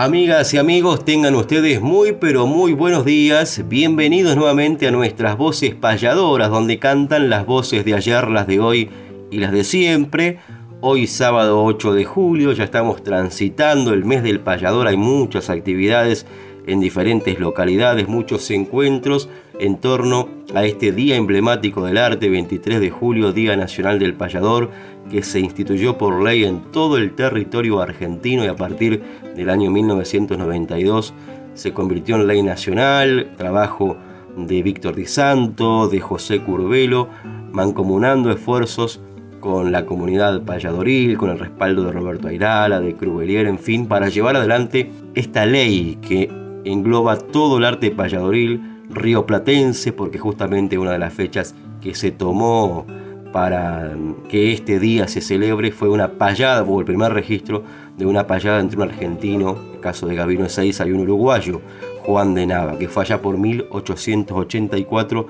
Amigas y amigos, tengan ustedes muy pero muy buenos días. Bienvenidos nuevamente a nuestras voces payadoras, donde cantan las voces de ayer, las de hoy y las de siempre. Hoy sábado 8 de julio, ya estamos transitando el mes del payador, hay muchas actividades en diferentes localidades, muchos encuentros en torno a este día emblemático del arte, 23 de julio, Día Nacional del Payador, que se instituyó por ley en todo el territorio argentino y a partir del año 1992 se convirtió en ley nacional, trabajo de Víctor Di Santo, de José Curvelo, mancomunando esfuerzos con la comunidad payadoril, con el respaldo de Roberto Airala, de Crubelier, en fin, para llevar adelante esta ley que engloba todo el arte payadoril rioplatense, porque justamente una de las fechas que se tomó para que este día se celebre fue una payada, fue el primer registro de una payada entre un argentino, en el caso de Gabino Seiza, y un uruguayo, Juan de Nava, que fue allá por 1884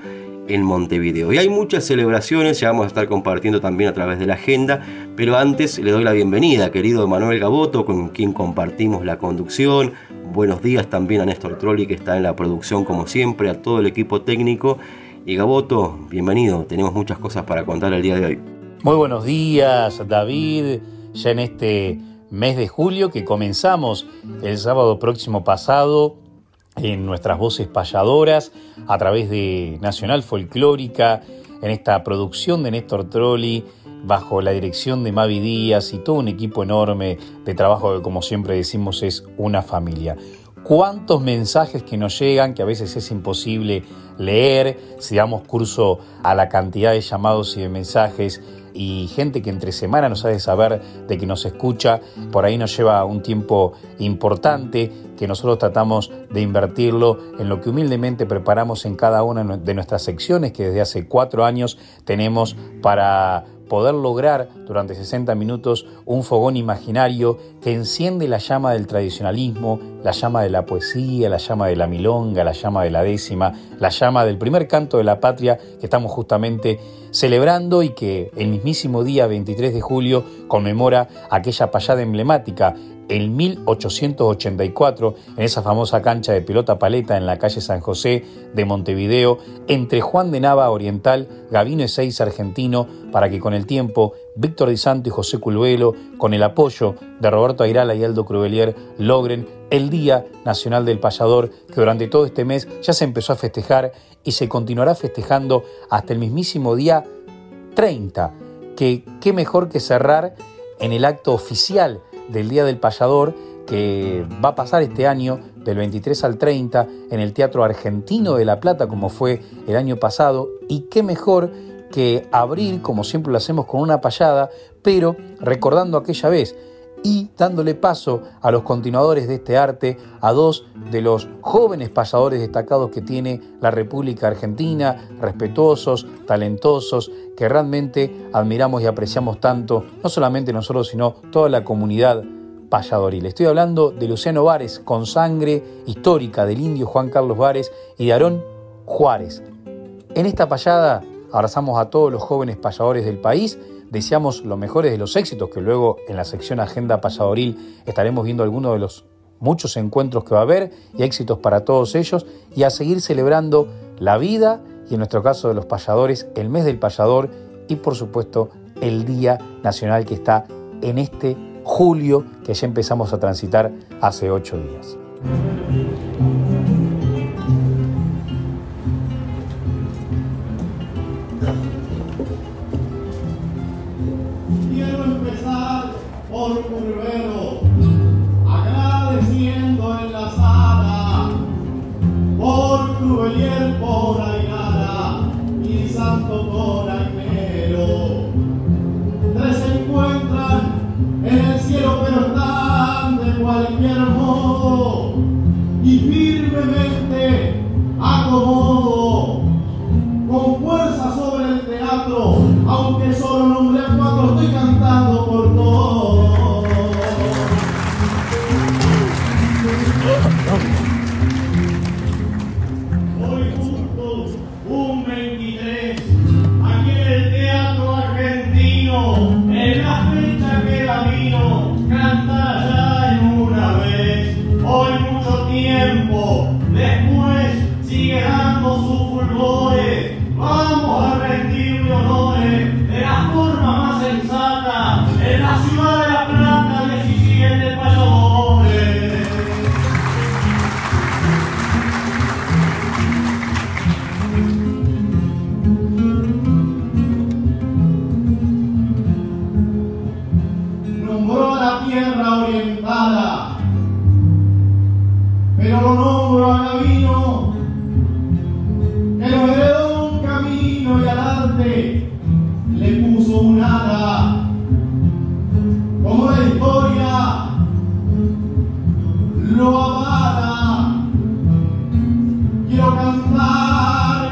en Montevideo. Y hay muchas celebraciones, ya vamos a estar compartiendo también a través de la agenda, pero antes le doy la bienvenida, querido Manuel Gaboto, con quien compartimos la conducción. Buenos días también a Néstor Trolli, que está en la producción como siempre, a todo el equipo técnico y Gaboto, bienvenido, tenemos muchas cosas para contar el día de hoy. Muy buenos días, David, ya en este mes de julio que comenzamos el sábado próximo pasado en nuestras voces payadoras a través de Nacional Folclórica, en esta producción de Néstor Trolli, bajo la dirección de Mavi Díaz y todo un equipo enorme de trabajo que como siempre decimos es una familia. Cuántos mensajes que nos llegan, que a veces es imposible leer, si damos curso a la cantidad de llamados y de mensajes y gente que entre semana nos hace saber de que nos escucha, por ahí nos lleva un tiempo importante que nosotros tratamos de invertirlo en lo que humildemente preparamos en cada una de nuestras secciones que desde hace cuatro años tenemos para poder lograr durante 60 minutos un fogón imaginario que enciende la llama del tradicionalismo, la llama de la poesía, la llama de la milonga, la llama de la décima, la llama del primer canto de la patria que estamos justamente celebrando y que el mismísimo día 23 de julio conmemora aquella payada emblemática en 1884 en esa famosa cancha de pelota paleta en la calle San José de Montevideo entre Juan de Nava Oriental, Gavino Ezeiza Argentino, para que con el tiempo Víctor Di Santo y José Culvelo, con el apoyo de Roberto Airala y Aldo Cruvelier, logren el Día Nacional del Payador, que durante todo este mes ya se empezó a festejar y se continuará festejando hasta el mismísimo día 30, que qué mejor que cerrar en el acto oficial del Día del Payador que va a pasar este año del 23 al 30 en el Teatro Argentino de La Plata como fue el año pasado. Y qué mejor que abrir como siempre lo hacemos con una payada pero recordando aquella vez y dándole paso a los continuadores de este arte, a dos de los jóvenes payadores destacados que tiene la República Argentina, respetuosos, talentosos, que realmente admiramos y apreciamos tanto, no solamente nosotros, sino toda la comunidad payadoril. Estoy hablando de Luciano Vares, con sangre histórica del indio Juan Carlos Vares y de Aarón Juárez. En esta payada abrazamos a todos los jóvenes payadores del país, deseamos los mejores de los éxitos, que luego en la sección Agenda Payadoril estaremos viendo algunos de los muchos encuentros que va a haber y éxitos para todos ellos, y a seguir celebrando la vida y en nuestro caso de los payadores, el mes del payador y por supuesto el Día Nacional que está en este julio que ya empezamos a transitar hace ocho días. Senhor,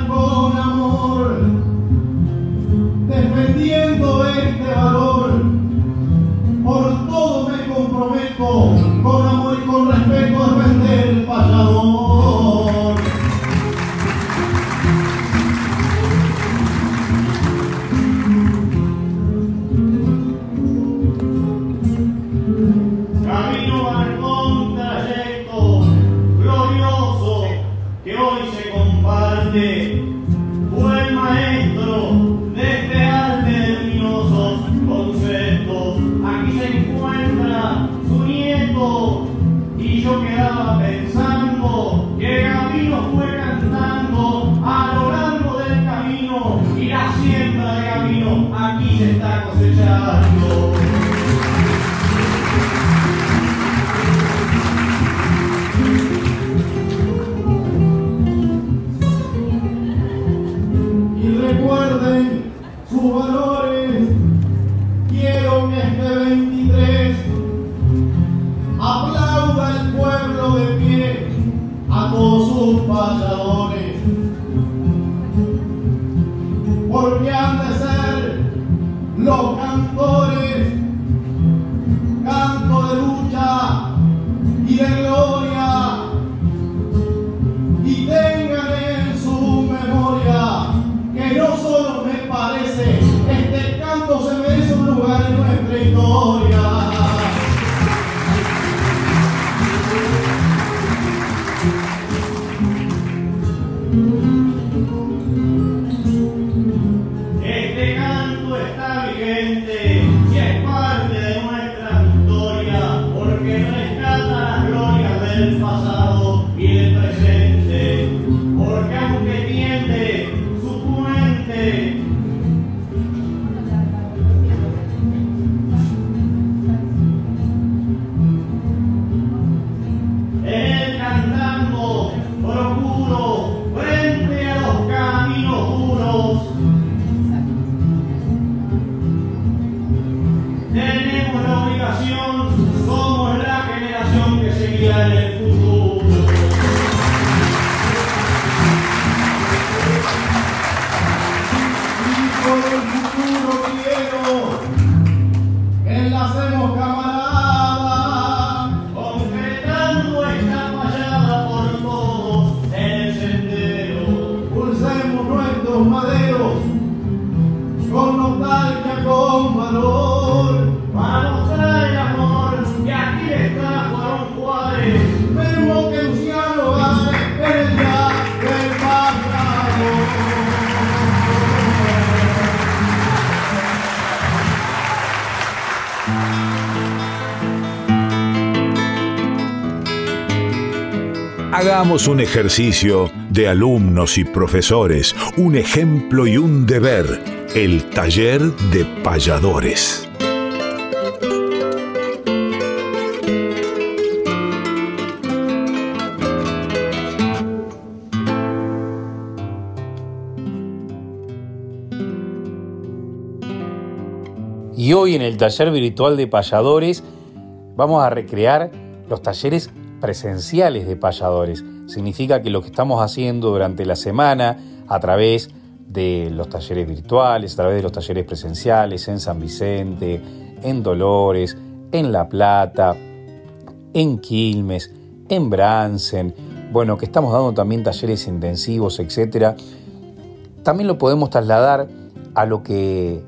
con amor, defendiendo Un ejercicio de alumnos y profesores, un ejemplo y un deber, el taller de payadores. Y hoy en el taller virtual de payadores vamos a recrear los talleres presenciales de payadores. Significa que lo que estamos haciendo durante la semana a través de los talleres virtuales, a través de los talleres presenciales en San Vicente, en Dolores, en La Plata, en Quilmes, en Bransen, bueno, que estamos dando también talleres intensivos, etcétera, también lo podemos trasladar a lo que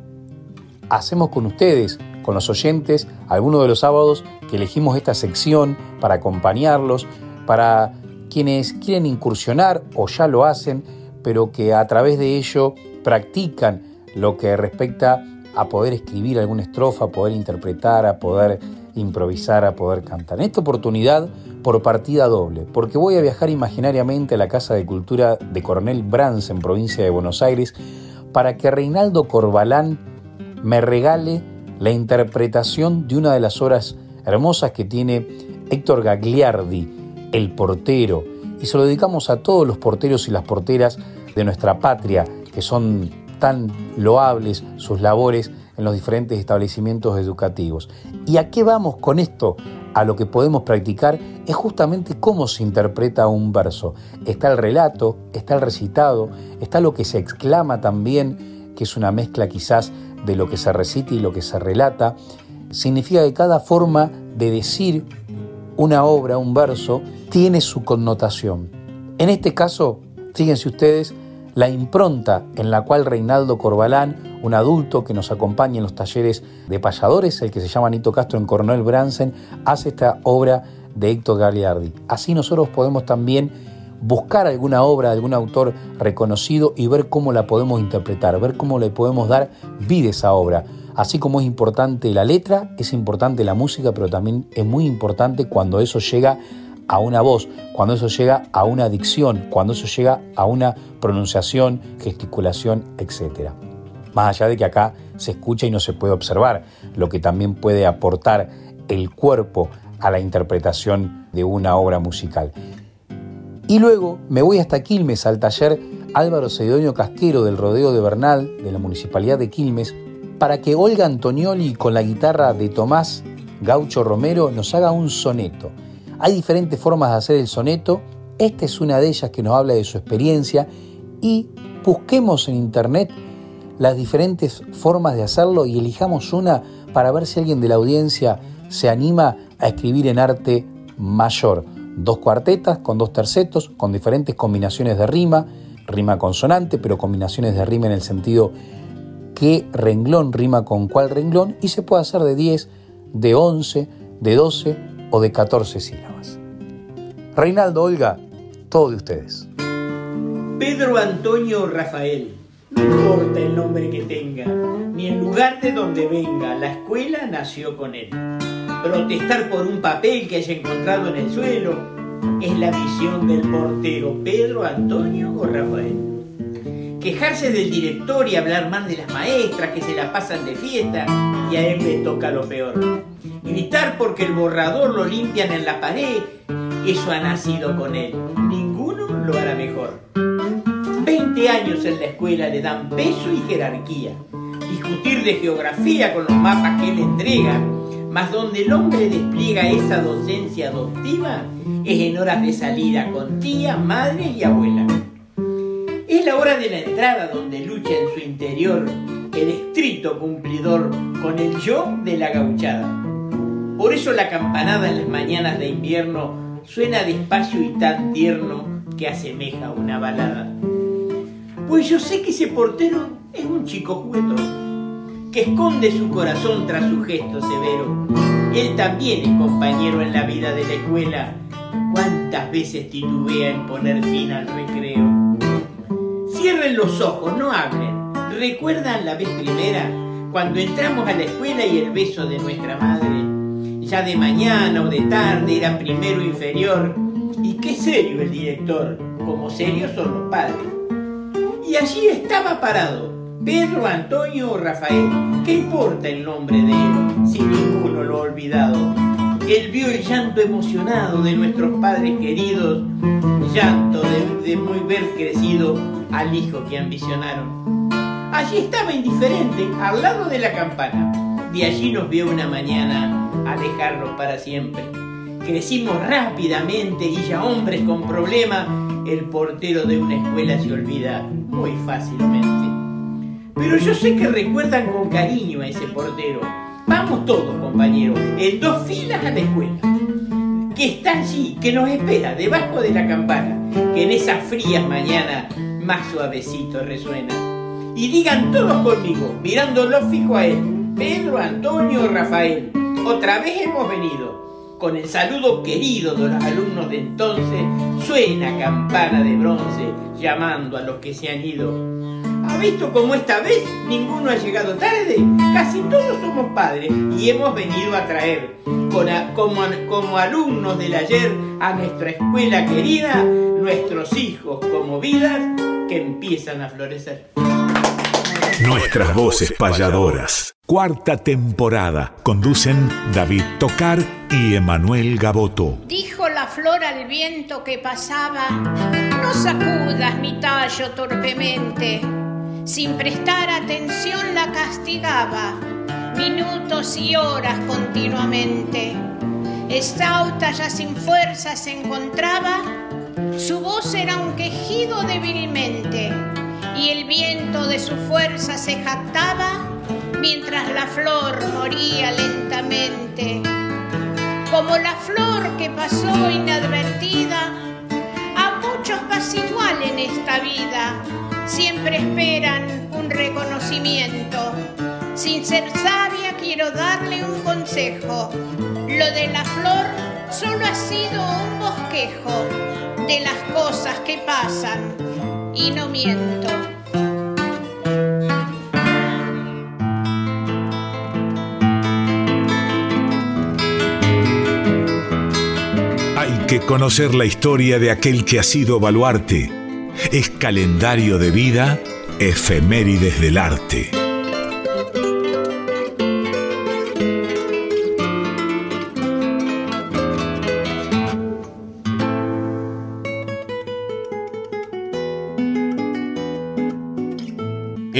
hacemos con ustedes, con los oyentes, algunos de los sábados que elegimos esta sección para acompañarlos, para quienes quieren incursionar o ya lo hacen, pero que a través de ello practican lo que respecta a poder escribir alguna estrofa, a poder interpretar, a poder improvisar, a poder cantar. En esta oportunidad, por partida doble, porque voy a viajar imaginariamente a la Casa de Cultura de Coronel Brans en provincia de Buenos Aires para que Reinaldo Corbalán me regale la interpretación de una de las obras hermosas que tiene Héctor Gagliardi, el portero, y se lo dedicamos a todos los porteros y las porteras de nuestra patria, que son tan loables sus labores en los diferentes establecimientos educativos. ¿Y a qué vamos con esto? A lo que podemos practicar es justamente cómo se interpreta un verso. Está el relato, está el recitado, está lo que se exclama también, que es una mezcla quizás de lo que se recita y lo que se relata, significa que cada forma de decir una obra, un verso, tiene su connotación. En este caso, fíjense ustedes, la impronta en la cual Reinaldo Corbalán, un adulto que nos acompaña en los talleres de payadores, el que se llama Nito Castro en Coronel Bransen, hace esta obra de Héctor Gagliardi. Así nosotros podemos también buscar alguna obra de algún autor reconocido y ver cómo la podemos interpretar, ver cómo le podemos dar vida a esa obra. Así como es importante la letra, es importante la música, pero también es muy importante cuando eso llega a una voz, cuando eso llega a una dicción, cuando eso llega a una pronunciación, gesticulación, etc. Más allá de que acá se escucha y no se puede observar, lo que también puede aportar el cuerpo a la interpretación de una obra musical. Y luego me voy hasta Quilmes al taller Álvaro Cedoño Casquero del Rodeo de Bernal, de la Municipalidad de Quilmes, para que Olga Antonioli con la guitarra de Tomás Gaucho Romero nos haga un soneto. Hay diferentes formas de hacer el soneto, esta es una de ellas que nos habla de su experiencia y busquemos en internet las diferentes formas de hacerlo y elijamos una para ver si alguien de la audiencia se anima a escribir en arte mayor dos cuartetas con dos tercetos, con diferentes combinaciones de rima, rima consonante, pero combinaciones de rima en el sentido qué renglón rima con cuál renglón, y se puede hacer de 10, de 11, de 12 o de 14 sílabas. Reinaldo, Olga, todo de ustedes. Pedro Antonio Rafael, no importa el nombre que tenga, ni el lugar de donde venga, la escuela nació con él protestar por un papel que haya encontrado en el suelo, es la visión del portero Pedro, Antonio o Rafael. Quejarse del director y hablar mal de las maestras que se la pasan de fiesta y a él le toca lo peor. Gritar porque el borrador lo limpian en la pared, eso ha nacido con él. Ninguno lo hará mejor. Veinte años en la escuela le dan peso y jerarquía. Discutir de geografía con los mapas que él entrega mas donde el hombre despliega esa docencia adoptiva es en horas de salida con tía, madre y abuela. Es la hora de la entrada donde lucha en su interior el estricto cumplidor con el yo de la gauchada. Por eso la campanada en las mañanas de invierno suena despacio y tan tierno que asemeja una balada. Pues yo sé que ese portero es un chico juguetón que esconde su corazón tras su gesto severo. Él también es compañero en la vida de la escuela. ¿Cuántas veces titubea en poner fin al recreo? Cierren los ojos, no hablen. ¿Recuerdan la vez primera cuando entramos a la escuela y el beso de nuestra madre? Ya de mañana o de tarde era primero inferior Y qué serio el director, como serios son los padres. Y allí estaba parado, Pedro, Antonio o Rafael. ¿Qué importa el nombre de él si ninguno lo ha olvidado? Él vio el llanto emocionado de nuestros padres queridos, llanto de, de muy ver crecido al hijo que ambicionaron. Allí estaba indiferente, al lado de la campana. De allí nos vio una mañana alejarnos para siempre. Crecimos rápidamente y ya hombres con problemas, el portero de una escuela se olvida muy fácilmente. Pero yo sé que recuerdan con cariño a ese portero. Vamos todos, compañeros, en dos filas a la escuela. Que está allí, que nos espera debajo de la campana, que en esas frías mañanas más suavecito resuena. Y digan todos conmigo, mirándolo fijo a él, Pedro, Antonio, Rafael, otra vez hemos venido. Con el saludo querido de los alumnos de entonces, suena campana de bronce llamando a los que se han ido. ¿Ha visto cómo esta vez ninguno ha llegado tarde? Casi todos somos padres y hemos venido a traer, como, como alumnos del ayer, a nuestra escuela querida, nuestros hijos como vidas que empiezan a florecer. Nuestras voces payadoras. Cuarta temporada. Conducen David Tocar y Emanuel Gaboto. Dijo la flor al viento que pasaba, no sacudas mi tallo torpemente. Sin prestar atención la castigaba, minutos y horas continuamente. Estauta ya sin fuerza se encontraba, su voz era un quejido débilmente, y el viento de su fuerza se jactaba mientras la flor moría lentamente como la flor que pasó inadvertida. A muchos pasa igual en esta vida, siempre esperan un reconocimiento. Sin ser sabia quiero darle un consejo. Lo de la flor solo ha sido un bosquejo de las cosas que pasan y no miento. Hay que conocer la historia de aquel que ha sido baluarte. Es calendario de vida, efemérides del arte.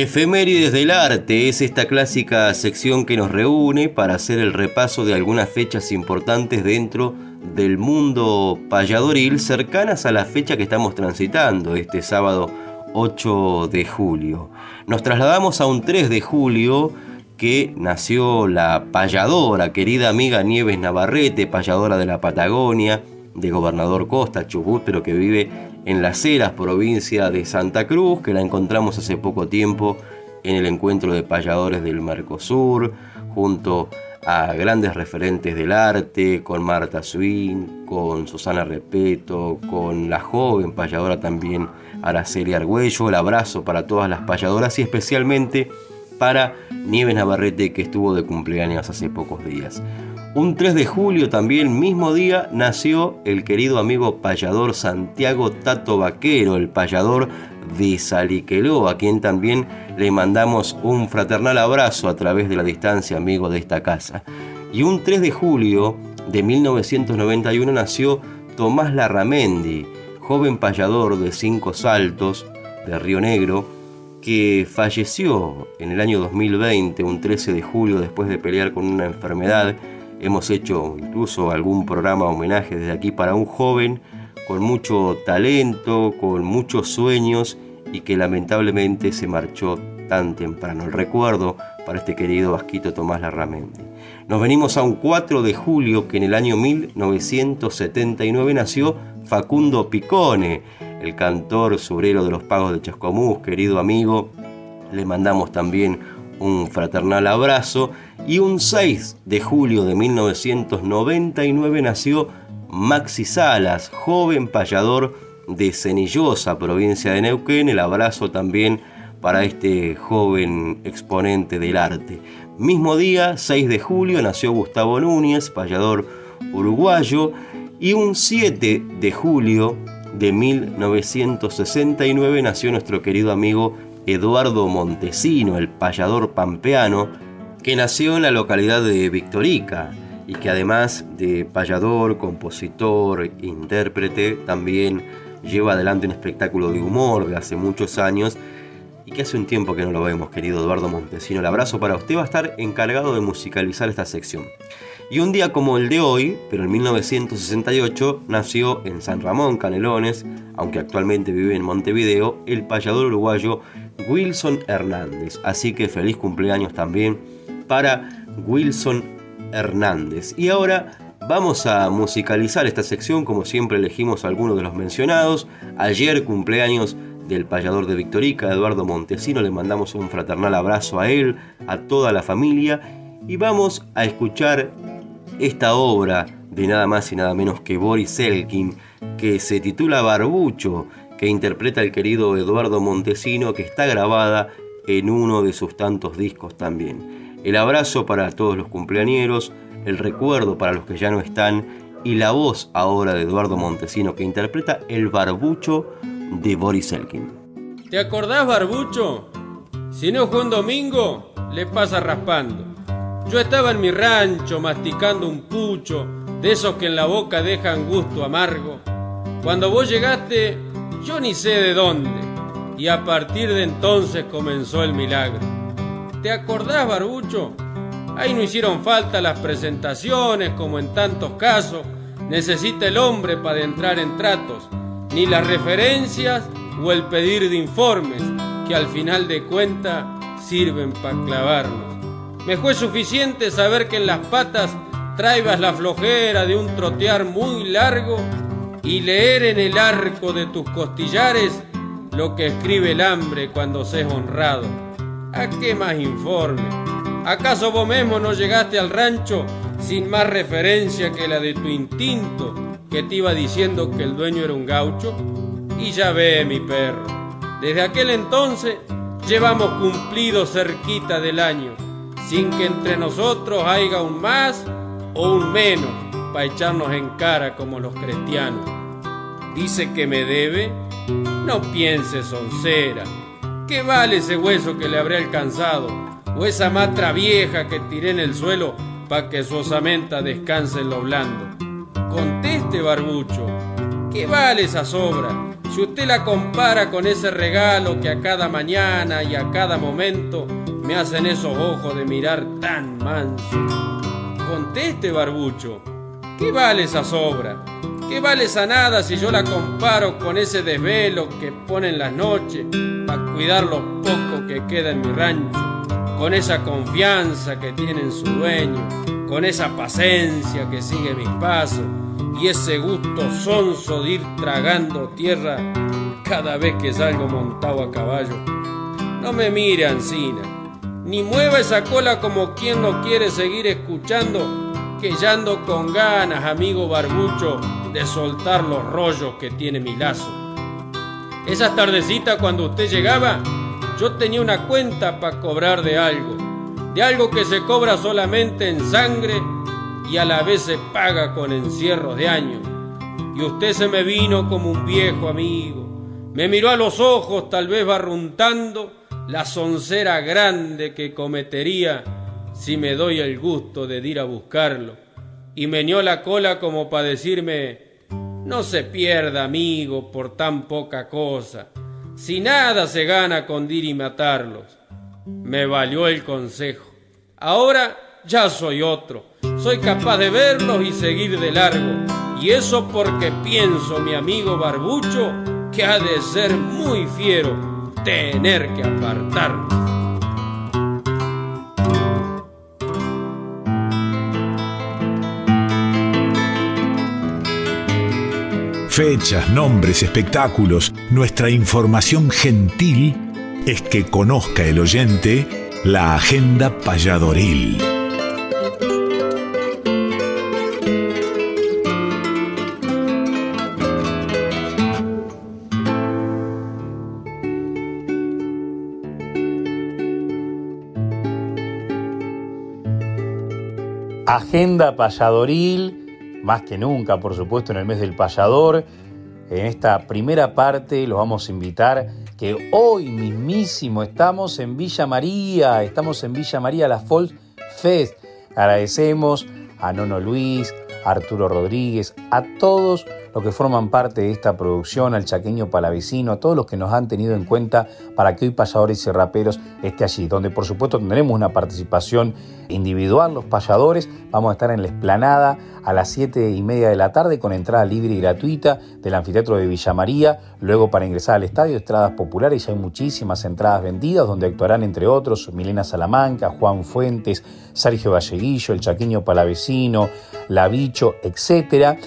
Efemérides del arte es esta clásica sección que nos reúne para hacer el repaso de algunas fechas importantes dentro del mundo payadoril cercanas a la fecha que estamos transitando este sábado 8 de julio. Nos trasladamos a un 3 de julio que nació la payadora, querida amiga Nieves Navarrete, payadora de la Patagonia, de Gobernador Costa, Chubut, pero que vive en Las Heras, provincia de Santa Cruz, que la encontramos hace poco tiempo en el encuentro de payadores del Mercosur, junto a grandes referentes del arte, con Marta Swin, con Susana Repeto, con la joven payadora también Araceli Argüello. El abrazo para todas las payadoras y especialmente para Nieves Navarrete que estuvo de cumpleaños hace pocos días. Un 3 de julio también, mismo día, nació el querido amigo payador Santiago Tato Vaquero, el payador de Saliqueló, a quien también le mandamos un fraternal abrazo a través de la distancia, amigo de esta casa. Y un 3 de julio de 1991 nació Tomás Larramendi, joven payador de Cinco Saltos, de Río Negro, que falleció en el año 2020, un 13 de julio, después de pelear con una enfermedad. Hemos hecho incluso algún programa homenaje desde aquí para un joven con mucho talento, con muchos sueños y que lamentablemente se marchó tan temprano. El recuerdo para este querido Vasquito Tomás Larramendi. Nos venimos a un 4 de julio que en el año 1979 nació Facundo Picone, el cantor surero de los pagos de Chascomús, querido amigo. Le mandamos también un fraternal abrazo. Y un 6 de julio de 1999 nació Maxi Salas, joven payador de Cenillosa, provincia de Neuquén. El abrazo también para este joven exponente del arte. Mismo día, 6 de julio, nació Gustavo Núñez, payador uruguayo. Y un 7 de julio de 1969 nació nuestro querido amigo Eduardo Montesino, el payador pampeano, que nació en la localidad de Victorica y que además de payador, compositor, intérprete, también lleva adelante un espectáculo de humor de hace muchos años y que hace un tiempo que no lo vemos, querido Eduardo Montesino. El abrazo para usted va a estar encargado de musicalizar esta sección. Y un día como el de hoy, pero en 1968, nació en San Ramón, Canelones, aunque actualmente vive en Montevideo, el payador uruguayo Wilson Hernández. Así que feliz cumpleaños también para Wilson Hernández. Y ahora vamos a musicalizar esta sección, como siempre elegimos algunos de los mencionados. Ayer cumpleaños del payador de Victorica, Eduardo Montesino, le mandamos un fraternal abrazo a él, a toda la familia. Y vamos a escuchar esta obra de nada más y nada menos que Boris Elkin, que se titula Barbucho, que interpreta el querido Eduardo Montesino, que está grabada en uno de sus tantos discos también. El abrazo para todos los cumpleañeros, el recuerdo para los que ya no están y la voz ahora de Eduardo Montesino que interpreta el barbucho de Boris Elkin. ¿Te acordás, barbucho? Si no fue un domingo, le pasa raspando. Yo estaba en mi rancho masticando un pucho, de esos que en la boca dejan gusto amargo. Cuando vos llegaste, yo ni sé de dónde, y a partir de entonces comenzó el milagro. ¿Te acordás, Barbucho? Ahí no hicieron falta las presentaciones, como en tantos casos necesita el hombre para entrar en tratos, ni las referencias o el pedir de informes, que al final de cuentas sirven para clavarnos. Me fue suficiente saber que en las patas traibas la flojera de un trotear muy largo y leer en el arco de tus costillares lo que escribe el hambre cuando seas honrado. ¿A qué más informe? ¿Acaso vos mismo no llegaste al rancho sin más referencia que la de tu instinto que te iba diciendo que el dueño era un gaucho? Y ya ve, mi perro, desde aquel entonces llevamos cumplido cerquita del año sin que entre nosotros haya un más o un menos para echarnos en cara como los cristianos. Dice que me debe, no piense soncera. ¿Qué vale ese hueso que le habré alcanzado? O esa matra vieja que tiré en el suelo para que su osamenta descanse en lo blando. Conteste, barbucho, ¿qué vale esa sobra? Si usted la compara con ese regalo que a cada mañana y a cada momento me hacen esos ojos de mirar tan manso. Conteste, barbucho, ¿qué vale esa sobra? ¿Qué vale esa nada si yo la comparo con ese desvelo que pone en las noches para cuidar lo poco que queda en mi rancho? Con esa confianza que tiene en su dueño, con esa paciencia que sigue mis pasos y ese gusto sonso de ir tragando tierra cada vez que salgo montado a caballo. No me mire, Ancina ni mueva esa cola como quien no quiere seguir escuchando, que ya ando con ganas, amigo barbucho, de soltar los rollos que tiene mi lazo. Esas tardecitas cuando usted llegaba, yo tenía una cuenta para cobrar de algo, de algo que se cobra solamente en sangre y a la vez se paga con encierros de años. Y usted se me vino como un viejo amigo, me miró a los ojos tal vez barruntando, la soncera grande que cometería si me doy el gusto de ir a buscarlo. Y meñó la cola como para decirme, no se pierda, amigo, por tan poca cosa. Si nada se gana con ir y matarlos. Me valió el consejo. Ahora ya soy otro. Soy capaz de verlos y seguir de largo. Y eso porque pienso, mi amigo Barbucho, que ha de ser muy fiero tener que apartarnos. Fechas, nombres, espectáculos, nuestra información gentil es que conozca el oyente la agenda payadoril. Agenda payadoril más que nunca, por supuesto, en el mes del payador. En esta primera parte los vamos a invitar que hoy mismísimo estamos en Villa María, estamos en Villa María, la Folk Fest. Agradecemos a Nono Luis, a Arturo Rodríguez, a todos los que forman parte de esta producción, al chaqueño palavecino, a todos los que nos han tenido en cuenta para que hoy payadores y raperos esté allí, donde por supuesto tendremos una participación individual, los payadores, vamos a estar en la esplanada a las 7 y media de la tarde con entrada libre y gratuita del anfiteatro de Villa María, luego para ingresar al estadio, entradas populares, ya hay muchísimas entradas vendidas, donde actuarán entre otros Milena Salamanca, Juan Fuentes, Sergio Galleguillo, el chaqueño palavecino, La Bicho, etcétera.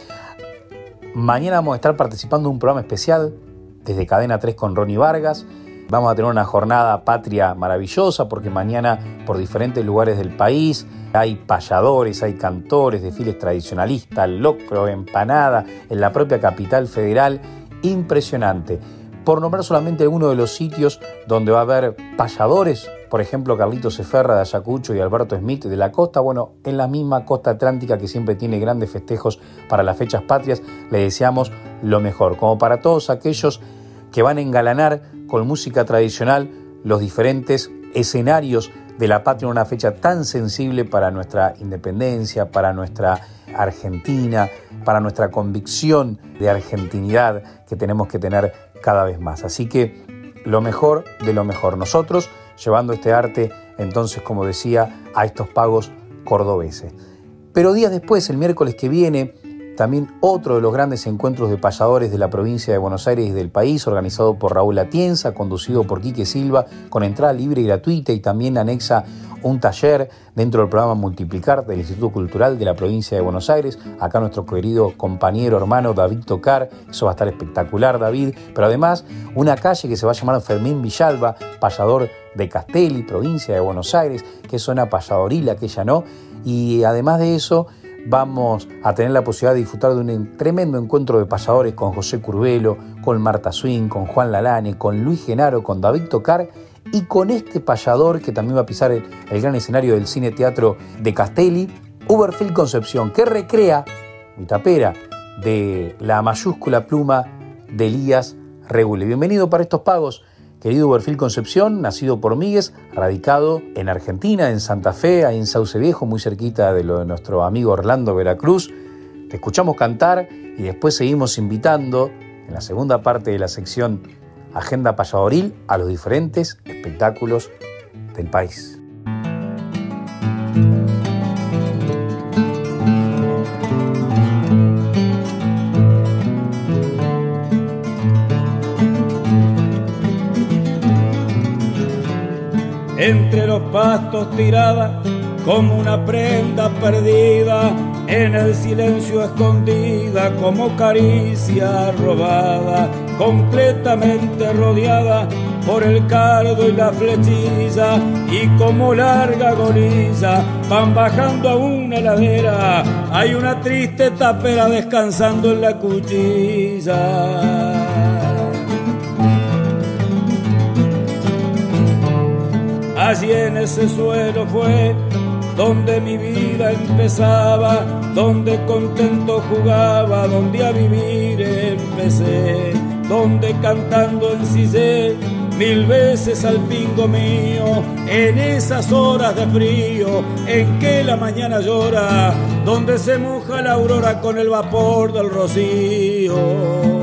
Mañana vamos a estar participando en un programa especial desde Cadena 3 con Ronnie Vargas. Vamos a tener una jornada patria maravillosa porque mañana por diferentes lugares del país hay payadores, hay cantores, desfiles tradicionalistas, locro, empanada, en la propia capital federal. Impresionante. Por nombrar solamente algunos de los sitios donde va a haber payadores, por ejemplo, Carlitos Seferra de Ayacucho y Alberto Smith de la costa, bueno, en la misma costa atlántica que siempre tiene grandes festejos para las fechas patrias, le deseamos lo mejor, como para todos aquellos que van a engalanar con música tradicional los diferentes escenarios de la patria en una fecha tan sensible para nuestra independencia, para nuestra Argentina, para nuestra convicción de argentinidad que tenemos que tener cada vez más. Así que lo mejor de lo mejor. Nosotros llevando este arte, entonces, como decía, a estos pagos cordobeses. Pero días después, el miércoles que viene, también otro de los grandes encuentros de payadores de la provincia de Buenos Aires y del país, organizado por Raúl Atienza, conducido por Quique Silva, con entrada libre y gratuita y también anexa un taller dentro del programa Multiplicar del Instituto Cultural de la provincia de Buenos Aires. Acá nuestro querido compañero, hermano David Tocar, eso va a estar espectacular, David. Pero además, una calle que se va a llamar Fermín Villalba, payador de Castelli, provincia de Buenos Aires, que es zona payadoril, aquella no. Y además de eso, vamos a tener la posibilidad de disfrutar de un tremendo encuentro de payadores con José Curbelo, con Marta Swing, con Juan Lalane, con Luis Genaro, con David Tocar y con este payador que también va a pisar el, gran escenario del cine teatro de Castelli, Uberfield Concepción, que recrea mi tapera de la mayúscula pluma de Elías Regule. Bienvenido para estos pagos Querido Berfil Concepción, nacido por Míguez, radicado en Argentina, en Santa Fe, ahí en Sauce Viejo, muy cerquita de lo de nuestro amigo Orlando Veracruz. Te escuchamos cantar y después seguimos invitando en la segunda parte de la sección Agenda Payadoril a los diferentes espectáculos del país. Tirada como una prenda perdida, en el silencio escondida como caricia robada, completamente rodeada por el cardo y la flechilla y como larga goliza van bajando a una heladera, hay una triste tapera descansando en la cuchilla. Allí en ese suelo fue donde mi vida empezaba, donde contento jugaba, donde a vivir empecé, donde cantando encillé mil veces al pingo mío, en esas horas de frío en que la mañana llora, donde se moja la aurora con el vapor del rocío.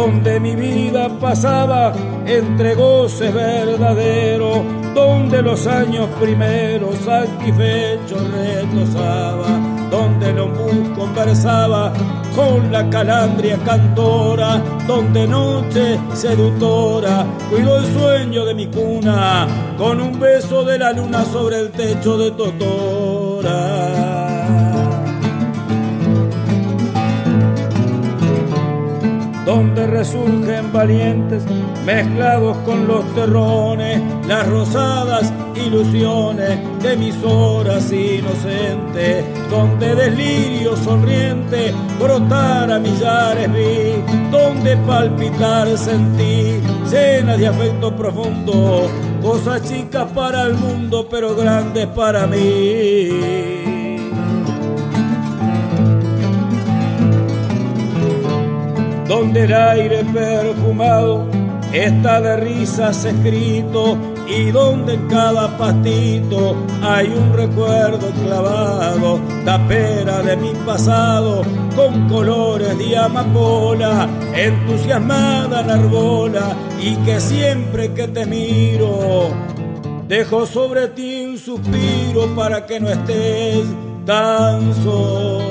Donde mi vida pasaba entre goces verdaderos, donde los años primeros satisfechos retosaba, donde el ombú conversaba con la calandria cantora, donde noche seductora cuidó el sueño de mi cuna, con un beso de la luna sobre el techo de Totora. Donde resurgen valientes mezclados con los terrones, las rosadas ilusiones de mis horas inocentes, donde delirio sonriente brotar a millares vi, donde palpitar sentí cenas de afecto profundo, cosas chicas para el mundo pero grandes para mí. Donde el aire perfumado está de risas escrito y donde en cada pastito hay un recuerdo clavado, tapera de mi pasado con colores de amapola, entusiasmada en arbola y que siempre que te miro dejo sobre ti un suspiro para que no estés tan sola.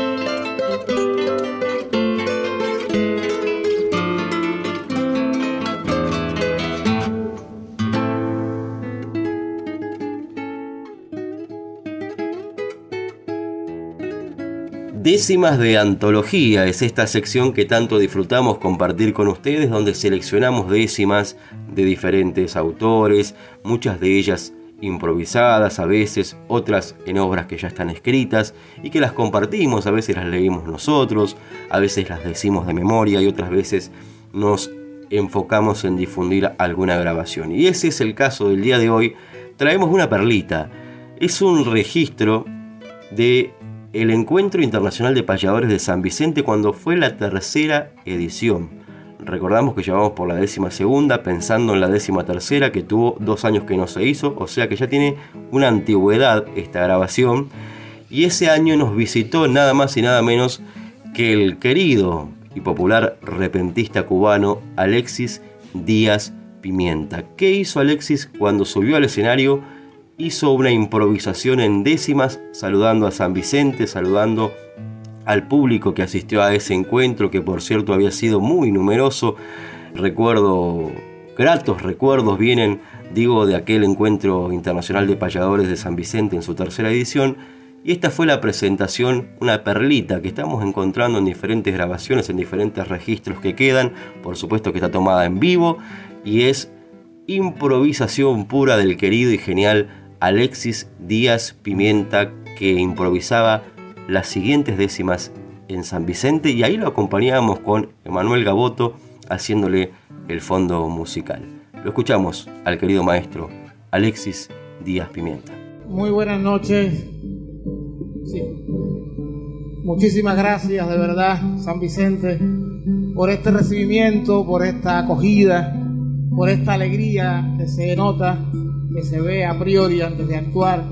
Décimas de Antología es esta sección que tanto disfrutamos compartir con ustedes, donde seleccionamos décimas de diferentes autores, muchas de ellas improvisadas a veces, otras en obras que ya están escritas y que las compartimos, a veces las leímos nosotros, a veces las decimos de memoria y otras veces nos enfocamos en difundir alguna grabación. Y ese es el caso del día de hoy. Traemos una perlita. Es un registro de el Encuentro Internacional de Payadores de San Vicente cuando fue la tercera edición. Recordamos que llevamos por la décima segunda, pensando en la décima tercera, que tuvo dos años que no se hizo, o sea que ya tiene una antigüedad esta grabación. Y ese año nos visitó nada más y nada menos que el querido y popular repentista cubano Alexis Díaz Pimienta. ¿Qué hizo Alexis cuando subió al escenario? Hizo una improvisación en décimas, saludando a San Vicente, saludando al público que asistió a ese encuentro, que por cierto había sido muy numeroso. Recuerdo, gratos recuerdos vienen, digo, de aquel encuentro internacional de payadores de San Vicente en su tercera edición. Y esta fue la presentación, una perlita que estamos encontrando en diferentes grabaciones, en diferentes registros que quedan. Por supuesto que está tomada en vivo y es improvisación pura del querido y genial Alexis Díaz Pimienta que improvisaba las siguientes décimas en San Vicente y ahí lo acompañábamos con Emanuel Gaboto haciéndole el fondo musical. Lo escuchamos al querido maestro Alexis Díaz Pimienta. Muy buenas noches. Muchísimas gracias de verdad, San Vicente, por este recibimiento, por esta acogida, por esta alegría que se nota que se ve a priori antes de actuar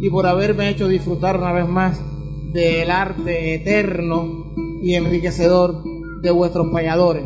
y por haberme hecho disfrutar una vez más del arte eterno y enriquecedor de vuestros payadores.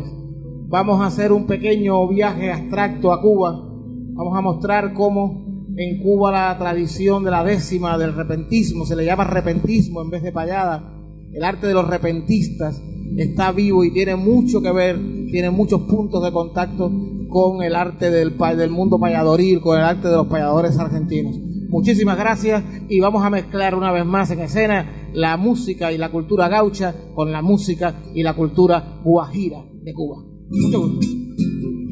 Vamos a hacer un pequeño viaje abstracto a Cuba. Vamos a mostrar cómo en Cuba la tradición de la décima del repentismo, se le llama repentismo en vez de payada, el arte de los repentistas está vivo y tiene mucho que ver, tiene muchos puntos de contacto con el arte del, mundo payadoril, con el arte de los payadores argentinos. Muchísimas gracias y vamos a mezclar una vez más en escena la música y la cultura gaucha con la música y la cultura guajira de Cuba. Mucho gusto.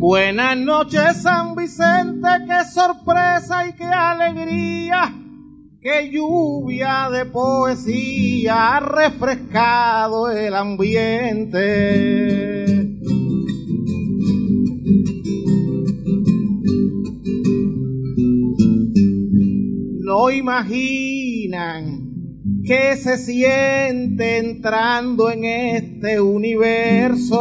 Buenas noches San Vicente, qué sorpresa y qué alegría. que lluvia de poesía ha refrescado el ambiente. No que se siente entrando en este universo.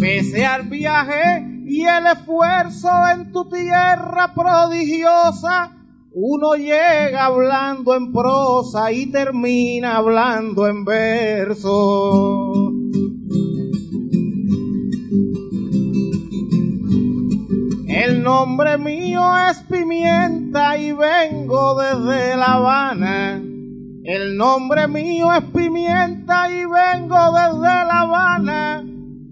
Pese al viaje y el esfuerzo en tu tierra prodigiosa, uno llega hablando en prosa y termina hablando en verso. El nombre mío es Pimienta y vengo desde La Habana. El nombre mío es Pimienta y vengo desde La Habana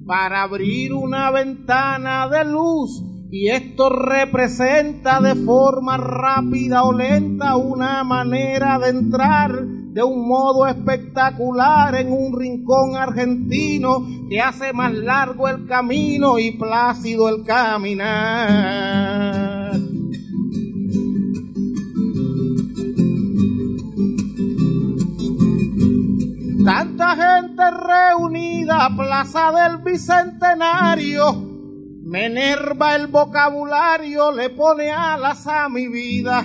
para abrir una ventana de luz y esto representa de forma rápida o lenta una manera de entrar de un modo espectacular en un rincón argentino que hace más largo el camino y plácido el caminar. Tanta gente reunida, plaza del Bicentenario, me enerva el vocabulario, le pone alas a mi vida.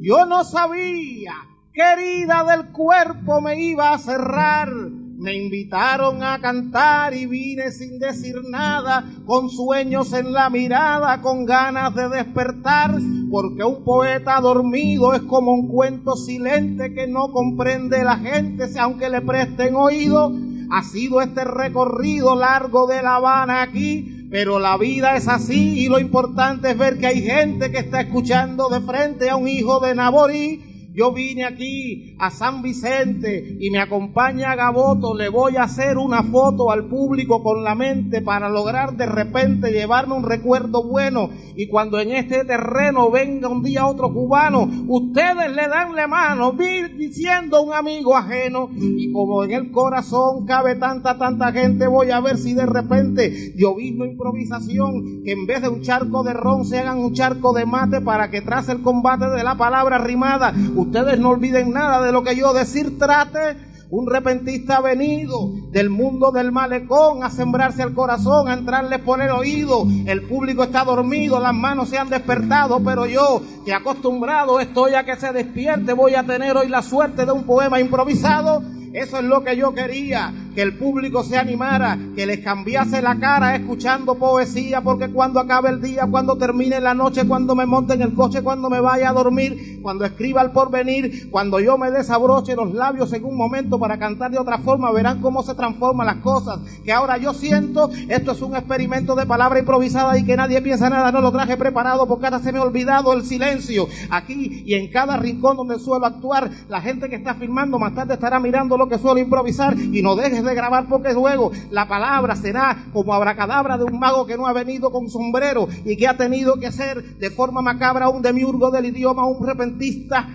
Yo no sabía, querida del cuerpo, me iba a cerrar. Me invitaron a cantar y vine sin decir nada, con sueños en la mirada, con ganas de despertar, porque un poeta dormido es como un cuento silente que no comprende la gente, aunque le presten oído. Ha sido este recorrido largo de La Habana aquí, pero la vida es así y lo importante es ver que hay gente que está escuchando de frente a un hijo de Naborí yo vine aquí a San Vicente y me acompaña Gaboto. Le voy a hacer una foto al público con la mente para lograr de repente llevarme un recuerdo bueno. Y cuando en este terreno venga un día otro cubano, ustedes le dan la mano, diciendo un amigo ajeno. Y como en el corazón cabe tanta, tanta gente, voy a ver si de repente yo vino improvisación, que en vez de un charco de ron se hagan un charco de mate para que tras el combate de la palabra rimada Ustedes no olviden nada de lo que yo decir trate. Un repentista ha venido del mundo del malecón a sembrarse el corazón, a entrarle por el oído. El público está dormido, las manos se han despertado, pero yo, que acostumbrado estoy a que se despierte, voy a tener hoy la suerte de un poema improvisado. Eso es lo que yo quería, que el público se animara, que les cambiase la cara escuchando poesía, porque cuando acabe el día, cuando termine la noche, cuando me monte en el coche, cuando me vaya a dormir, cuando escriba el porvenir, cuando yo me desabroche los labios en un momento para cantar de otra forma, verán cómo se transforman las cosas. Que ahora yo siento, esto es un experimento de palabra improvisada y que nadie piensa nada, no lo traje preparado porque ahora se me ha olvidado el silencio. Aquí y en cada rincón donde suelo actuar, la gente que está filmando más tarde estará mirando lo que suelo improvisar y no dejes de grabar porque luego la palabra será como abracadabra de un mago que no ha venido con sombrero y que ha tenido que ser de forma macabra un demiurgo del idioma, un repentista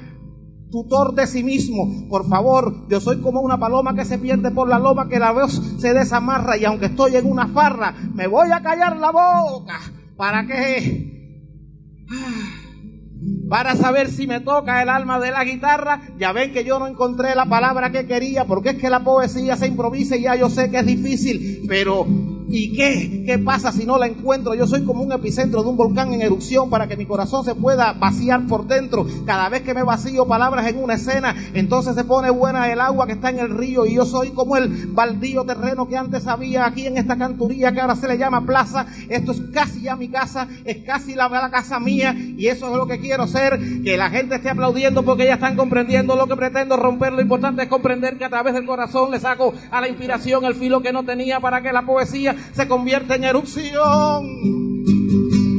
tutor de sí mismo. Por favor, yo soy como una paloma que se pierde por la loma, que la voz se desamarra y aunque estoy en una farra, me voy a callar la boca. ¿Para que para saber si me toca el alma de la guitarra. Ya ven que yo no encontré la palabra que quería, porque es que la poesía se improvisa y ya yo sé que es difícil, pero ¿Y qué? ¿Qué pasa si no la encuentro? Yo soy como un epicentro de un volcán en erupción para que mi corazón se pueda vaciar por dentro. Cada vez que me vacío palabras en una escena, entonces se pone buena el agua que está en el río y yo soy como el baldío terreno que antes había aquí en esta canturía que ahora se le llama plaza. Esto es casi ya mi casa, es casi la, la casa mía y eso es lo que quiero ser, que la gente esté aplaudiendo porque ya están comprendiendo lo que pretendo romper. Lo importante es comprender que a través del corazón le saco a la inspiración el filo que no tenía para que la poesía se convierte en erupción.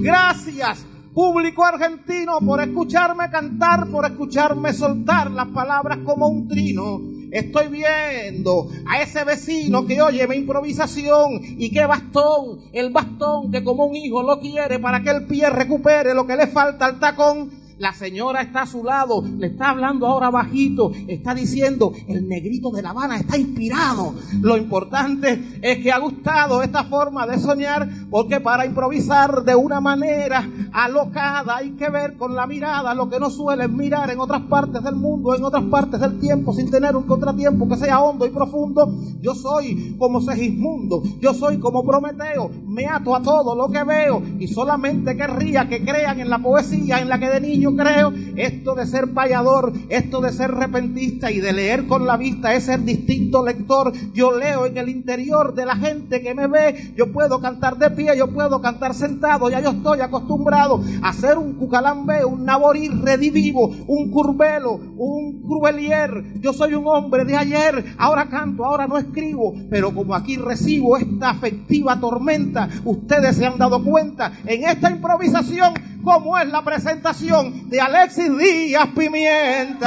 Gracias, público argentino, por escucharme cantar, por escucharme soltar las palabras como un trino. Estoy viendo a ese vecino que oye mi improvisación y qué bastón, el bastón que como un hijo lo quiere para que el pie recupere lo que le falta al tacón. La señora está a su lado, le está hablando ahora bajito, está diciendo, el negrito de La Habana está inspirado. Lo importante es que ha gustado esta forma de soñar, porque para improvisar de una manera alocada hay que ver con la mirada lo que no suelen mirar en otras partes del mundo, en otras partes del tiempo, sin tener un contratiempo que sea hondo y profundo. Yo soy como Segismundo, yo soy como Prometeo, me ato a todo lo que veo y solamente querría que crean en la poesía en la que de niño creo. Esto de ser payador, esto de ser repentista y de leer con la vista es ser distinto lector. Yo leo en el interior de la gente que me ve, yo puedo cantar de pie, yo puedo cantar sentado, ya yo estoy acostumbrado a ser un cucalambe, un naborí redivivo, un curvelo, un cruelier. Yo soy un hombre de ayer, ahora canto, ahora no escribo, pero como aquí recibo esta afectiva tormenta, ustedes se han dado cuenta en esta improvisación como es la presentación de Alexis Díaz Pimienta.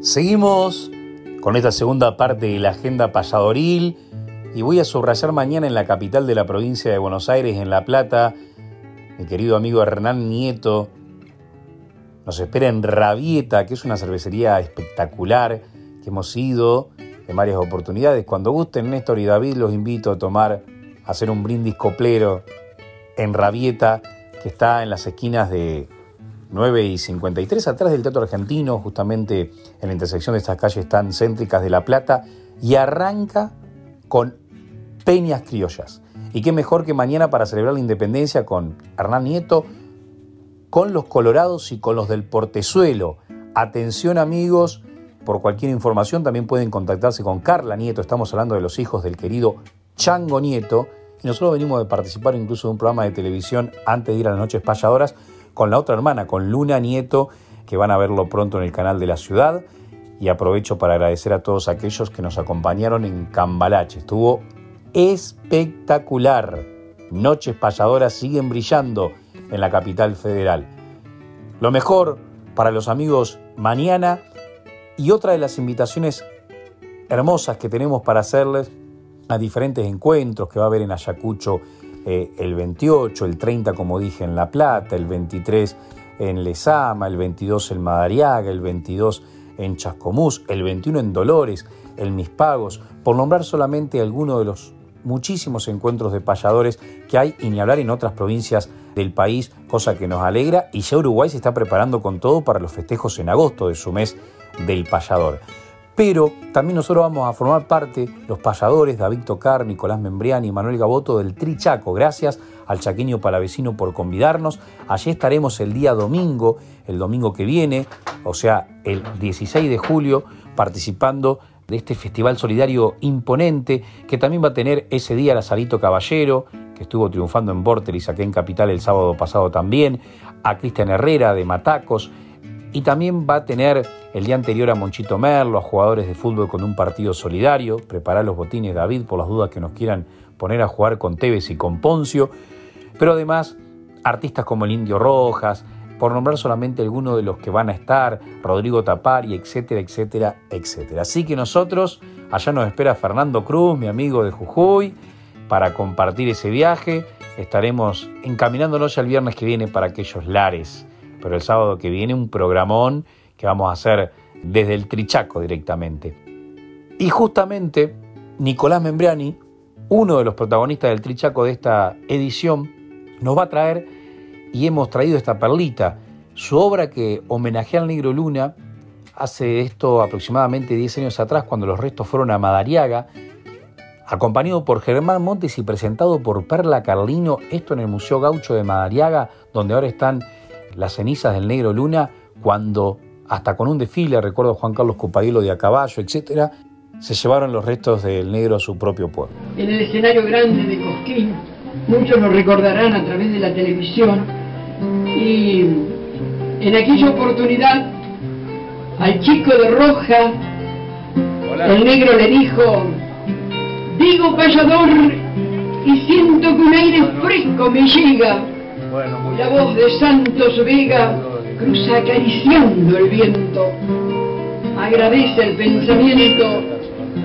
Seguimos con esta segunda parte de la agenda payadoril y voy a subrayar mañana en la capital de la provincia de Buenos Aires, en La Plata, mi querido amigo Hernán Nieto. Nos espera en Rabieta, que es una cervecería espectacular que hemos ido en varias oportunidades. Cuando gusten, Néstor y David, los invito a tomar, hacer un brindis coplero en Rabieta, que está en las esquinas de 9 y 53, atrás del Teatro Argentino, justamente en la intersección de estas calles tan céntricas de La Plata, y arranca con Peñas Criollas. Y qué mejor que mañana para celebrar la independencia con Hernán Nieto, con los Colorados y con los del Portezuelo. Atención amigos, por cualquier información también pueden contactarse con Carla Nieto, estamos hablando de los hijos del querido Chango Nieto, nosotros venimos de participar incluso de un programa de televisión antes de ir a las noches payadoras con la otra hermana, con Luna Nieto, que van a verlo pronto en el canal de la ciudad. Y aprovecho para agradecer a todos aquellos que nos acompañaron en Cambalache. Estuvo espectacular. Noches payadoras siguen brillando en la capital federal. Lo mejor para los amigos mañana y otra de las invitaciones hermosas que tenemos para hacerles a diferentes encuentros que va a haber en Ayacucho eh, el 28, el 30 como dije en La Plata, el 23 en Lesama, el 22 en Madariaga, el 22 en Chascomús, el 21 en Dolores, el Mispagos, por nombrar solamente algunos de los muchísimos encuentros de payadores que hay y ni hablar en otras provincias del país, cosa que nos alegra y ya Uruguay se está preparando con todo para los festejos en agosto de su mes del payador. Pero también nosotros vamos a formar parte, los payadores, David Tocar, Nicolás Membriani y Manuel Gaboto del Trichaco. Gracias al chaqueño palavecino por convidarnos. Allí estaremos el día domingo, el domingo que viene, o sea, el 16 de julio, participando de este festival solidario imponente que también va a tener ese día a Salito Caballero, que estuvo triunfando en Vortelis aquí en Capital el sábado pasado también, a Cristian Herrera de Matacos, y también va a tener el día anterior a Monchito Merlo, a jugadores de fútbol con un partido solidario, preparar los botines David por las dudas que nos quieran poner a jugar con Tevez y con Poncio, pero además artistas como el Indio Rojas, por nombrar solamente algunos de los que van a estar, Rodrigo Tapari, etcétera, etcétera, etcétera. Así que nosotros, allá nos espera Fernando Cruz, mi amigo de Jujuy, para compartir ese viaje. Estaremos encaminándonos ya el viernes que viene para aquellos lares pero el sábado que viene un programón que vamos a hacer desde el Trichaco directamente. Y justamente Nicolás Membriani, uno de los protagonistas del Trichaco de esta edición, nos va a traer y hemos traído esta perlita, su obra que homenajea al Negro Luna hace esto aproximadamente 10 años atrás cuando los restos fueron a Madariaga, acompañado por Germán Montes y presentado por Perla Carlino, esto en el Museo Gaucho de Madariaga, donde ahora están las cenizas del negro Luna cuando, hasta con un desfile, recuerdo Juan Carlos Copaielo de a caballo, etc., se llevaron los restos del negro a su propio pueblo. En el escenario grande de Cosquín, muchos lo recordarán a través de la televisión, y en aquella oportunidad al chico de roja, el negro le dijo, digo payador y siento que un aire fresco me llega la voz de Santos Vega cruza acariciando el viento. Agradece el pensamiento,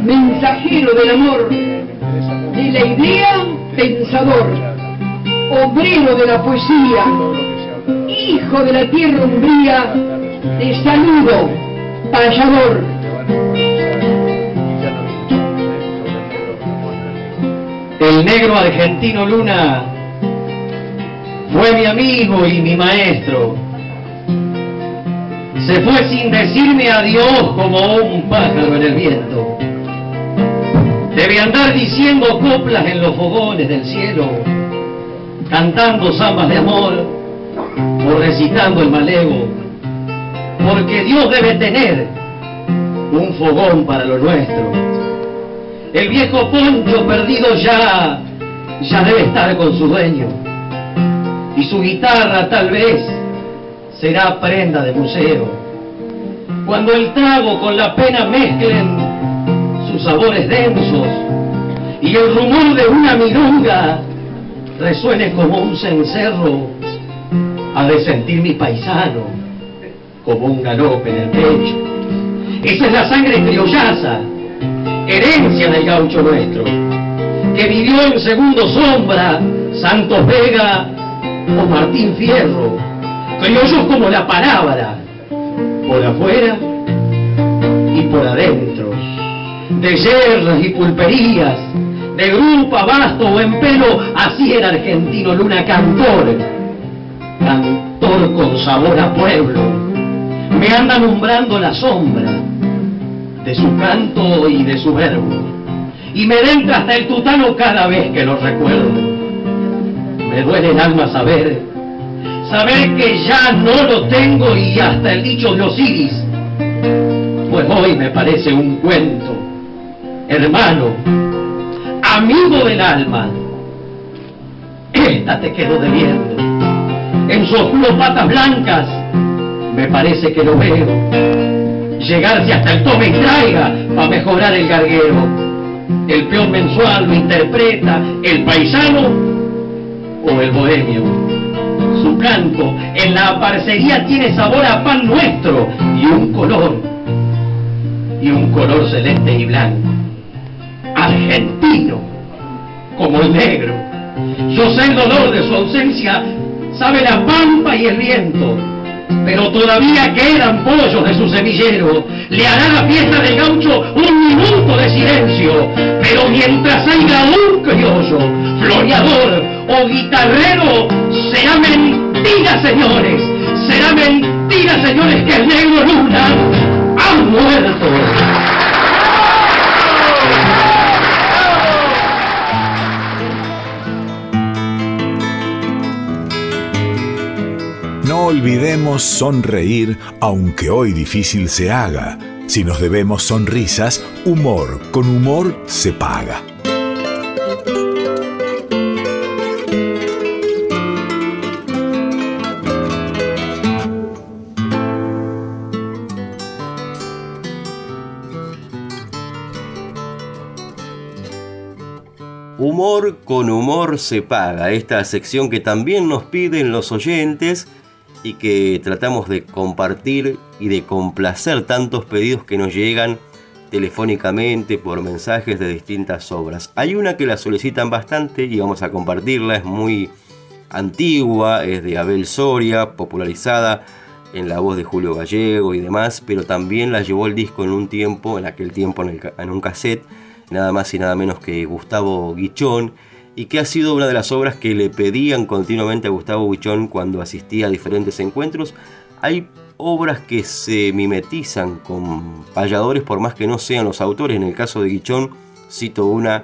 mensajero del amor, de la idea pensador. obrero de la poesía, hijo de la tierra umbría, te saludo, payador. El negro argentino Luna fue mi amigo y mi maestro. Se fue sin decirme adiós como un pájaro en el viento. Debe andar diciendo coplas en los fogones del cielo, cantando zambas de amor o recitando el malevo, porque Dios debe tener un fogón para lo nuestro. El viejo poncho perdido ya, ya debe estar con su dueño, y su guitarra tal vez será prenda de museo. Cuando el trago con la pena mezclen sus sabores densos y el rumor de una milonga resuene como un cencerro, ha de sentir mi paisano como un galope en el pecho. Esa es la sangre criollaza, herencia del gaucho nuestro, que vivió en segundo sombra Santos Vega o Martín Fierro, criollos como la palabra, por afuera y por adentro de yerras y pulperías, de grupo, abasto o en pelo, así era argentino Luna cantor, cantor con sabor a pueblo. Me anda nombrando la sombra de su canto y de su verbo, y me entra hasta el tutano cada vez que lo recuerdo. Me duele el alma saber, saber que ya no lo tengo y hasta el dicho de Osiris, pues hoy me parece un cuento hermano, amigo del alma, esta te quedó debiendo. En sus patas blancas, me parece que lo veo. Llegarse hasta el tome y traiga para mejorar el garguero. El peón mensual lo interpreta el paisano o el bohemio. Su canto en la parcería tiene sabor a pan nuestro y un color, y un color celeste y blanco argentino, como el negro. Yo sé el dolor de su ausencia, sabe la pampa y el viento, pero todavía quedan pollos de su semillero. Le hará la fiesta del gaucho un minuto de silencio, pero mientras haya un criollo, floreador o guitarrero, será mentira, señores, será mentira, señores, que el negro Luna ha muerto. No olvidemos sonreír, aunque hoy difícil se haga. Si nos debemos sonrisas, humor con humor se paga. Humor con humor se paga, esta sección que también nos piden los oyentes y que tratamos de compartir y de complacer tantos pedidos que nos llegan telefónicamente por mensajes de distintas obras. Hay una que la solicitan bastante y vamos a compartirla, es muy antigua, es de Abel Soria, popularizada en la voz de Julio Gallego y demás, pero también la llevó el disco en un tiempo, en aquel tiempo en, en un cassette, nada más y nada menos que Gustavo Guichón, y que ha sido una de las obras que le pedían continuamente a Gustavo Guichón cuando asistía a diferentes encuentros. Hay obras que se mimetizan con payadores por más que no sean los autores. En el caso de Guichón cito una,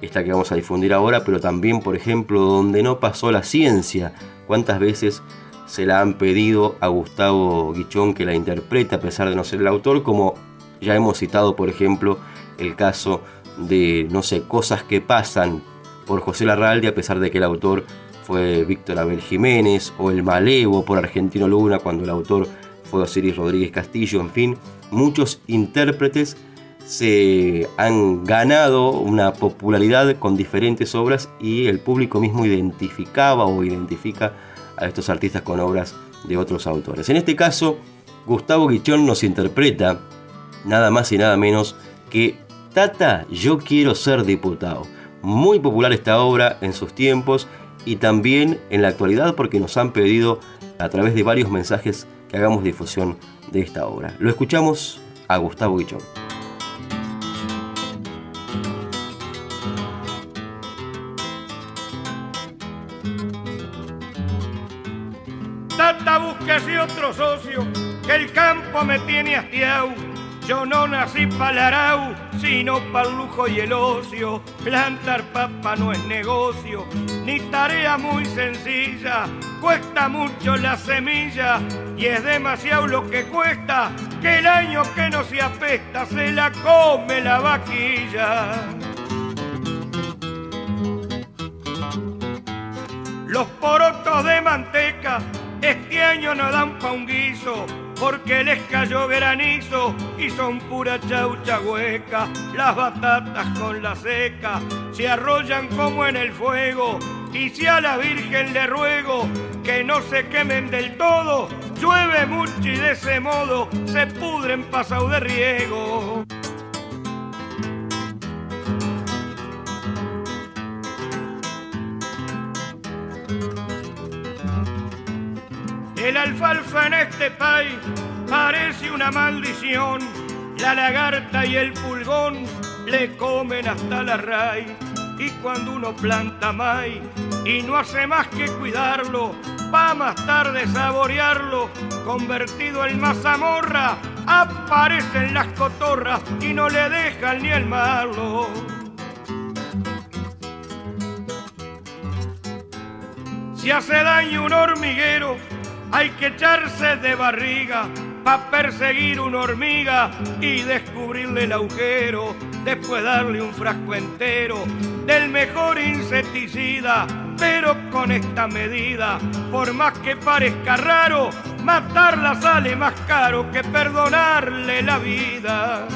esta que vamos a difundir ahora, pero también por ejemplo donde no pasó la ciencia. ¿Cuántas veces se la han pedido a Gustavo Guichón que la interprete a pesar de no ser el autor? Como ya hemos citado por ejemplo el caso de, no sé, cosas que pasan por José Larralde, a pesar de que el autor fue Víctor Abel Jiménez, o El Malevo por Argentino Luna, cuando el autor fue Osiris Rodríguez Castillo, en fin, muchos intérpretes se han ganado una popularidad con diferentes obras y el público mismo identificaba o identifica a estos artistas con obras de otros autores. En este caso, Gustavo Guichón nos interpreta nada más y nada menos que Tata, yo quiero ser diputado muy popular esta obra en sus tiempos y también en la actualidad porque nos han pedido a través de varios mensajes que hagamos difusión de esta obra. Lo escuchamos a Gustavo Guichón. Tata busque otro socio, que el campo me tiene hastiao. Yo no nací para arau, sino para el lujo y el ocio. Plantar papa no es negocio, ni tarea muy sencilla. Cuesta mucho la semilla y es demasiado lo que cuesta que el año que no se apesta se la come la vaquilla. Los porotos de manteca este año no dan pa' un guiso, porque les cayó granizo y son pura chaucha hueca. Las batatas con la seca se arrollan como en el fuego. Y si a la Virgen le ruego que no se quemen del todo, llueve mucho y de ese modo se pudren pasado de riego. El alfalfa en este país parece una maldición. La lagarta y el pulgón le comen hasta la raíz. Y cuando uno planta maíz y no hace más que cuidarlo, va más tarde saborearlo, convertido en mazamorra, aparecen las cotorras y no le dejan ni el malo. Si hace daño un hormiguero, hay que echarse de barriga para perseguir una hormiga y descubrirle el agujero, después darle un frasco entero del mejor insecticida, pero con esta medida, por más que parezca raro, matarla sale más caro que perdonarle la vida.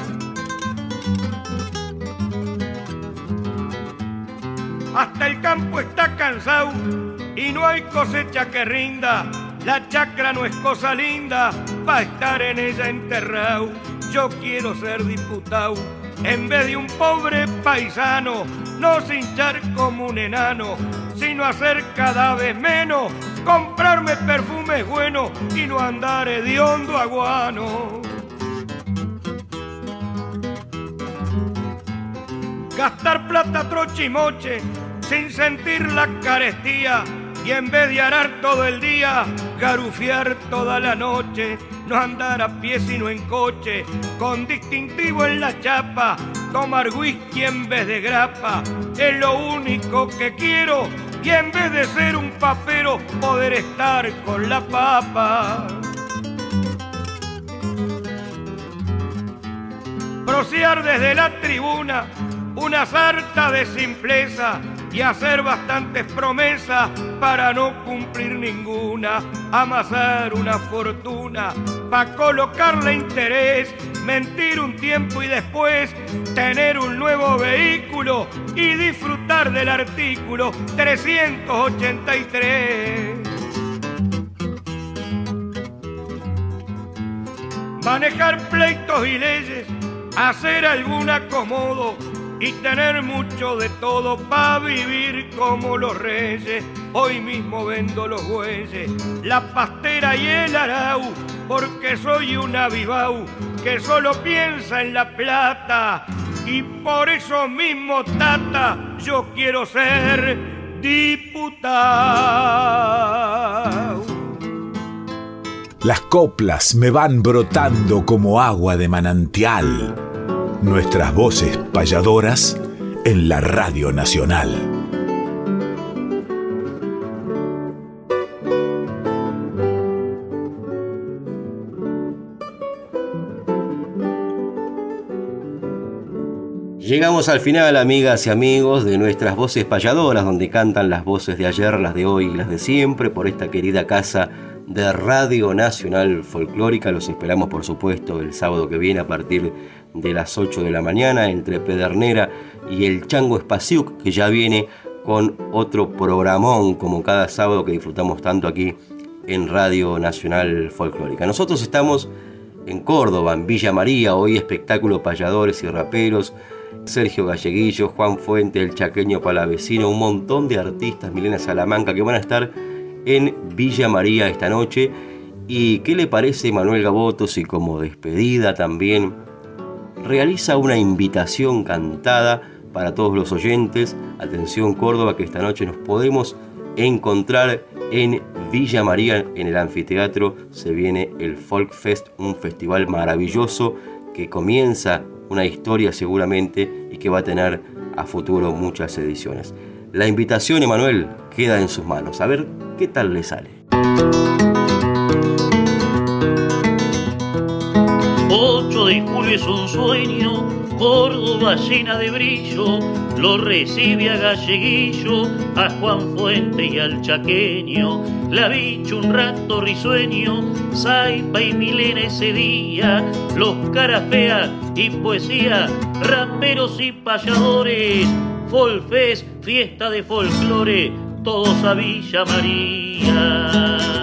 Hasta el campo está cansado y no hay cosecha que rinda la chacra no es cosa linda para estar en ella enterrado. Yo quiero ser diputado en vez de un pobre paisano, no hinchar como un enano, sino hacer cada vez menos, comprarme perfumes buenos y no andar hediondo aguano. Gastar plata trochimoche sin sentir la carestía y en vez de arar todo el día, garufiar toda la noche, no andar a pie sino en coche, con distintivo en la chapa, tomar whisky en vez de grapa, es lo único que quiero y en vez de ser un papero, poder estar con la papa. Prosear desde la tribuna una sarta de simpleza y hacer bastantes promesas para no cumplir ninguna, amasar una fortuna para colocarle interés, mentir un tiempo y después tener un nuevo vehículo y disfrutar del artículo 383. Manejar pleitos y leyes, hacer algún acomodo y tener mucho de todo para vivir como los reyes. Hoy mismo vendo los bueyes, la pastera y el arau, porque soy un avivau que solo piensa en la plata. Y por eso mismo, tata, yo quiero ser diputado. Las coplas me van brotando como agua de manantial nuestras voces payadoras en la Radio Nacional. Llegamos al final, amigas y amigos, de nuestras voces payadoras, donde cantan las voces de ayer, las de hoy y las de siempre, por esta querida casa de Radio Nacional Folclórica. Los esperamos, por supuesto, el sábado que viene a partir de las 8 de la mañana entre Pedernera y el Chango Espaciuc, que ya viene con otro programón como cada sábado que disfrutamos tanto aquí en Radio Nacional Folclórica. Nosotros estamos en Córdoba, en Villa María, hoy espectáculo payadores y raperos Sergio Galleguillo, Juan Fuente, el chaqueño palavecino, un montón de artistas, Milena Salamanca, que van a estar en Villa María esta noche. ¿Y qué le parece Manuel Gaboto si como despedida también realiza una invitación cantada para todos los oyentes? Atención Córdoba, que esta noche nos podemos encontrar en Villa María, en el anfiteatro. Se viene el Folk Fest, un festival maravilloso que comienza una historia seguramente y que va a tener a futuro muchas ediciones. La invitación, Emanuel, queda en sus manos. A ver qué tal le sale. 8 de julio es un sueño, Córdoba llena de brillo, lo recibe a Galleguillo, a Juan Fuente y al Chaqueño, la bicho un rato risueño, Saipa y Milena ese día, los caras feas y poesía, raperos y payadores, Folfest, fiesta de folclore, todos a Villa María.